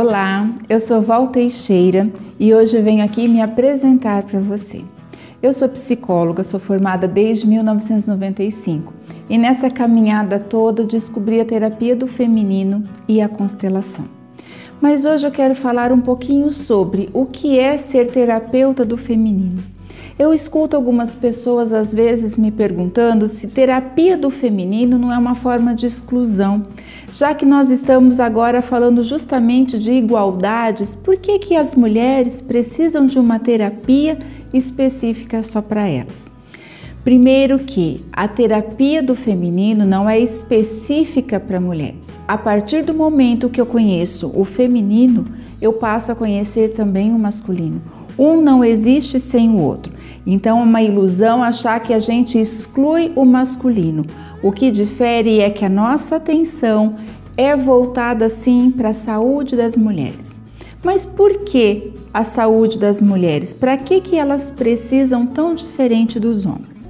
Olá, eu sou Val Teixeira e hoje venho aqui me apresentar para você. Eu sou psicóloga, sou formada desde 1995 e nessa caminhada toda descobri a terapia do feminino e a constelação. Mas hoje eu quero falar um pouquinho sobre o que é ser terapeuta do feminino. Eu escuto algumas pessoas às vezes me perguntando se terapia do feminino não é uma forma de exclusão. Já que nós estamos agora falando justamente de igualdades, por que, que as mulheres precisam de uma terapia específica só para elas? Primeiro que a terapia do feminino não é específica para mulheres. A partir do momento que eu conheço o feminino, eu passo a conhecer também o masculino. Um não existe sem o outro. Então é uma ilusão achar que a gente exclui o masculino. O que difere é que a nossa atenção é voltada sim para a saúde das mulheres. Mas por que a saúde das mulheres? Para que, que elas precisam tão diferente dos homens?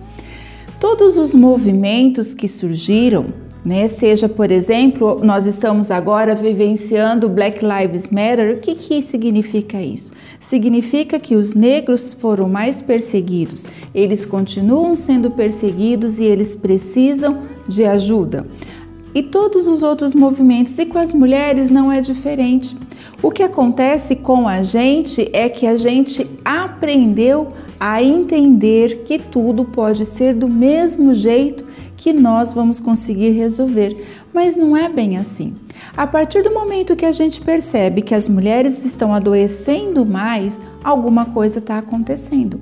Todos os movimentos que surgiram né? Seja, por exemplo, nós estamos agora vivenciando Black Lives Matter. O que, que significa isso? Significa que os negros foram mais perseguidos, eles continuam sendo perseguidos e eles precisam de ajuda. E todos os outros movimentos, e com as mulheres não é diferente. O que acontece com a gente é que a gente aprendeu a entender que tudo pode ser do mesmo jeito que nós vamos conseguir resolver. Mas não é bem assim. A partir do momento que a gente percebe que as mulheres estão adoecendo mais, alguma coisa está acontecendo.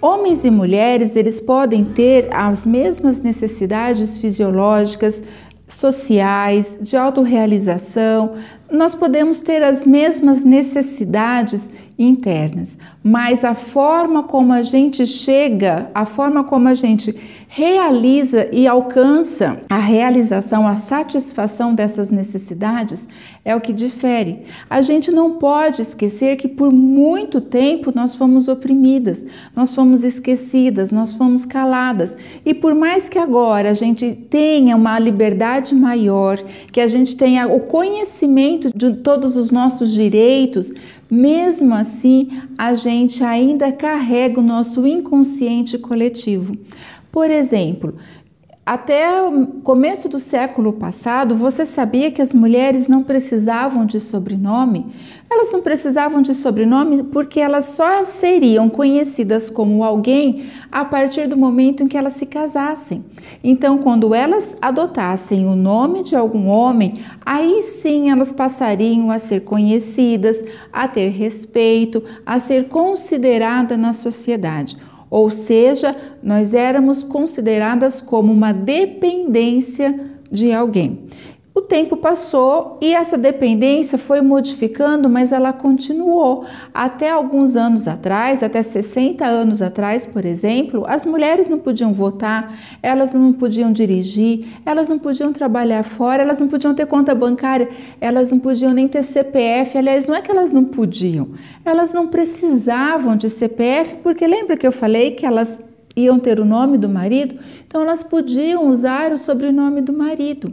Homens e mulheres, eles podem ter as mesmas necessidades fisiológicas, sociais, de autorrealização, nós podemos ter as mesmas necessidades internas, mas a forma como a gente chega, a forma como a gente realiza e alcança a realização, a satisfação dessas necessidades é o que difere. A gente não pode esquecer que por muito tempo nós fomos oprimidas, nós fomos esquecidas, nós fomos caladas. E por mais que agora a gente tenha uma liberdade maior, que a gente tenha o conhecimento de todos os nossos direitos, mesmo assim, a gente ainda carrega o nosso inconsciente coletivo. Por exemplo, até o começo do século passado, você sabia que as mulheres não precisavam de sobrenome? Elas não precisavam de sobrenome porque elas só seriam conhecidas como alguém a partir do momento em que elas se casassem. Então, quando elas adotassem o nome de algum homem, aí sim elas passariam a ser conhecidas, a ter respeito, a ser considerada na sociedade ou seja, nós éramos consideradas como uma dependência de alguém. Tempo passou e essa dependência foi modificando, mas ela continuou. Até alguns anos atrás, até 60 anos atrás, por exemplo, as mulheres não podiam votar, elas não podiam dirigir, elas não podiam trabalhar fora, elas não podiam ter conta bancária, elas não podiam nem ter CPF. Aliás, não é que elas não podiam, elas não precisavam de CPF, porque lembra que eu falei que elas iam ter o nome do marido? Então elas podiam usar o sobrenome do marido.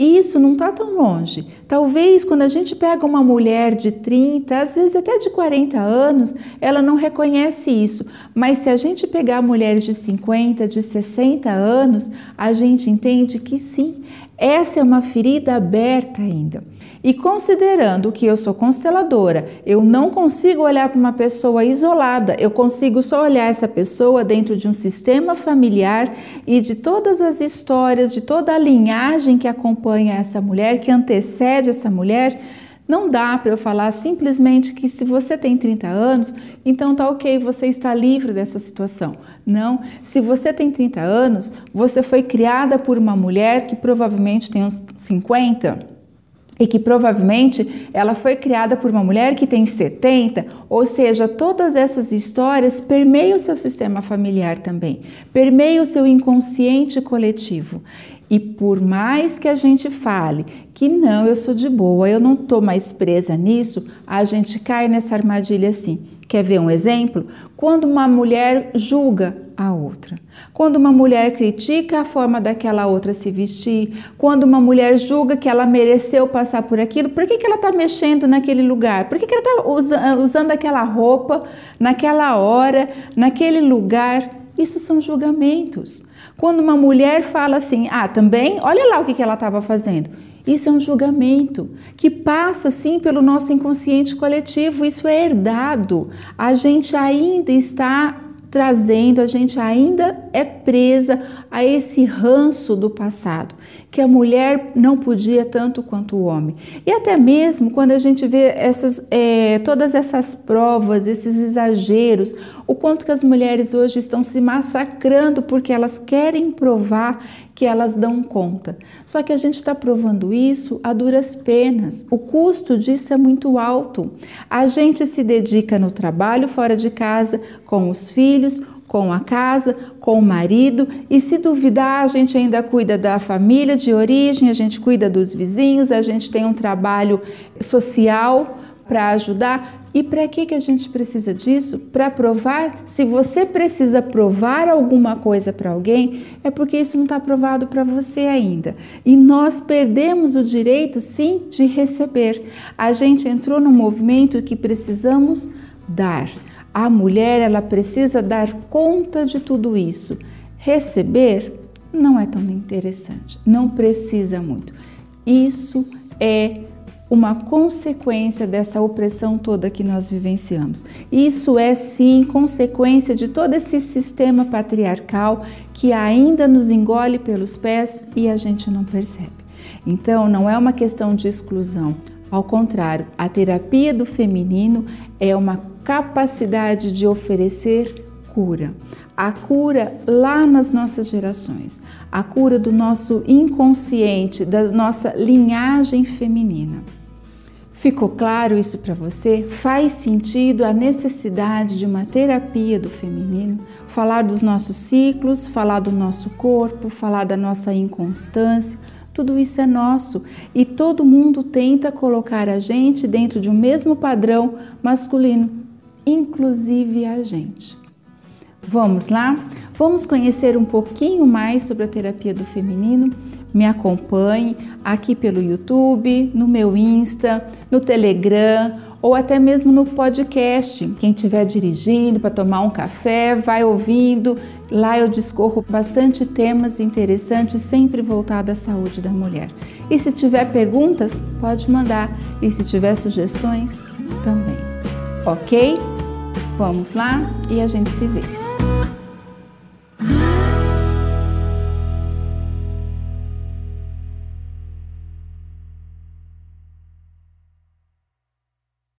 E isso não está tão longe. Talvez quando a gente pega uma mulher de 30, às vezes até de 40 anos, ela não reconhece isso. Mas se a gente pegar mulheres de 50, de 60 anos, a gente entende que sim, essa é uma ferida aberta ainda. E considerando que eu sou consteladora, eu não consigo olhar para uma pessoa isolada, eu consigo só olhar essa pessoa dentro de um sistema familiar e de todas as histórias, de toda a linhagem que acompanha essa mulher, que antecede essa mulher. Não dá para eu falar simplesmente que se você tem 30 anos, então tá ok, você está livre dessa situação. Não, se você tem 30 anos, você foi criada por uma mulher que provavelmente tem uns 50 e que provavelmente ela foi criada por uma mulher que tem 70, ou seja, todas essas histórias permeiam o seu sistema familiar também, permeiam o seu inconsciente coletivo. E por mais que a gente fale que não, eu sou de boa, eu não estou mais presa nisso, a gente cai nessa armadilha assim. Quer ver um exemplo? Quando uma mulher julga a outra. Quando uma mulher critica a forma daquela outra se vestir, quando uma mulher julga que ela mereceu passar por aquilo, por que, que ela está mexendo naquele lugar? Por que, que ela está usando aquela roupa naquela hora, naquele lugar? Isso são julgamentos. Quando uma mulher fala assim, ah, também, olha lá o que, que ela estava fazendo. Isso é um julgamento que passa sim pelo nosso inconsciente coletivo, isso é herdado. A gente ainda está trazendo, a gente ainda é presa a esse ranço do passado, que a mulher não podia tanto quanto o homem. E até mesmo quando a gente vê essas, é, todas essas provas, esses exageros, o quanto que as mulheres hoje estão se massacrando porque elas querem provar que elas dão conta. Só que a gente está provando isso a duras penas. O custo disso é muito alto. A gente se dedica no trabalho fora de casa, com os filhos, com a casa, com o marido, e se duvidar, a gente ainda cuida da família de origem, a gente cuida dos vizinhos, a gente tem um trabalho social para ajudar. E para que, que a gente precisa disso? Para provar? Se você precisa provar alguma coisa para alguém, é porque isso não está provado para você ainda. E nós perdemos o direito, sim, de receber. A gente entrou num movimento que precisamos dar. A mulher, ela precisa dar conta de tudo isso. Receber não é tão interessante, não precisa muito. Isso é uma consequência dessa opressão toda que nós vivenciamos. Isso é sim consequência de todo esse sistema patriarcal que ainda nos engole pelos pés e a gente não percebe. Então, não é uma questão de exclusão. Ao contrário, a terapia do feminino é uma capacidade de oferecer cura. A cura lá nas nossas gerações, a cura do nosso inconsciente, da nossa linhagem feminina. Ficou claro isso para você? Faz sentido a necessidade de uma terapia do feminino? Falar dos nossos ciclos, falar do nosso corpo, falar da nossa inconstância, tudo isso é nosso e todo mundo tenta colocar a gente dentro de um mesmo padrão masculino, inclusive a gente. Vamos lá? Vamos conhecer um pouquinho mais sobre a terapia do feminino? Me acompanhe aqui pelo YouTube, no meu Insta, no Telegram ou até mesmo no podcast. Quem estiver dirigindo para tomar um café, vai ouvindo. Lá eu discorro bastante temas interessantes, sempre voltado à saúde da mulher. E se tiver perguntas, pode mandar. E se tiver sugestões, também. Ok? Vamos lá e a gente se vê.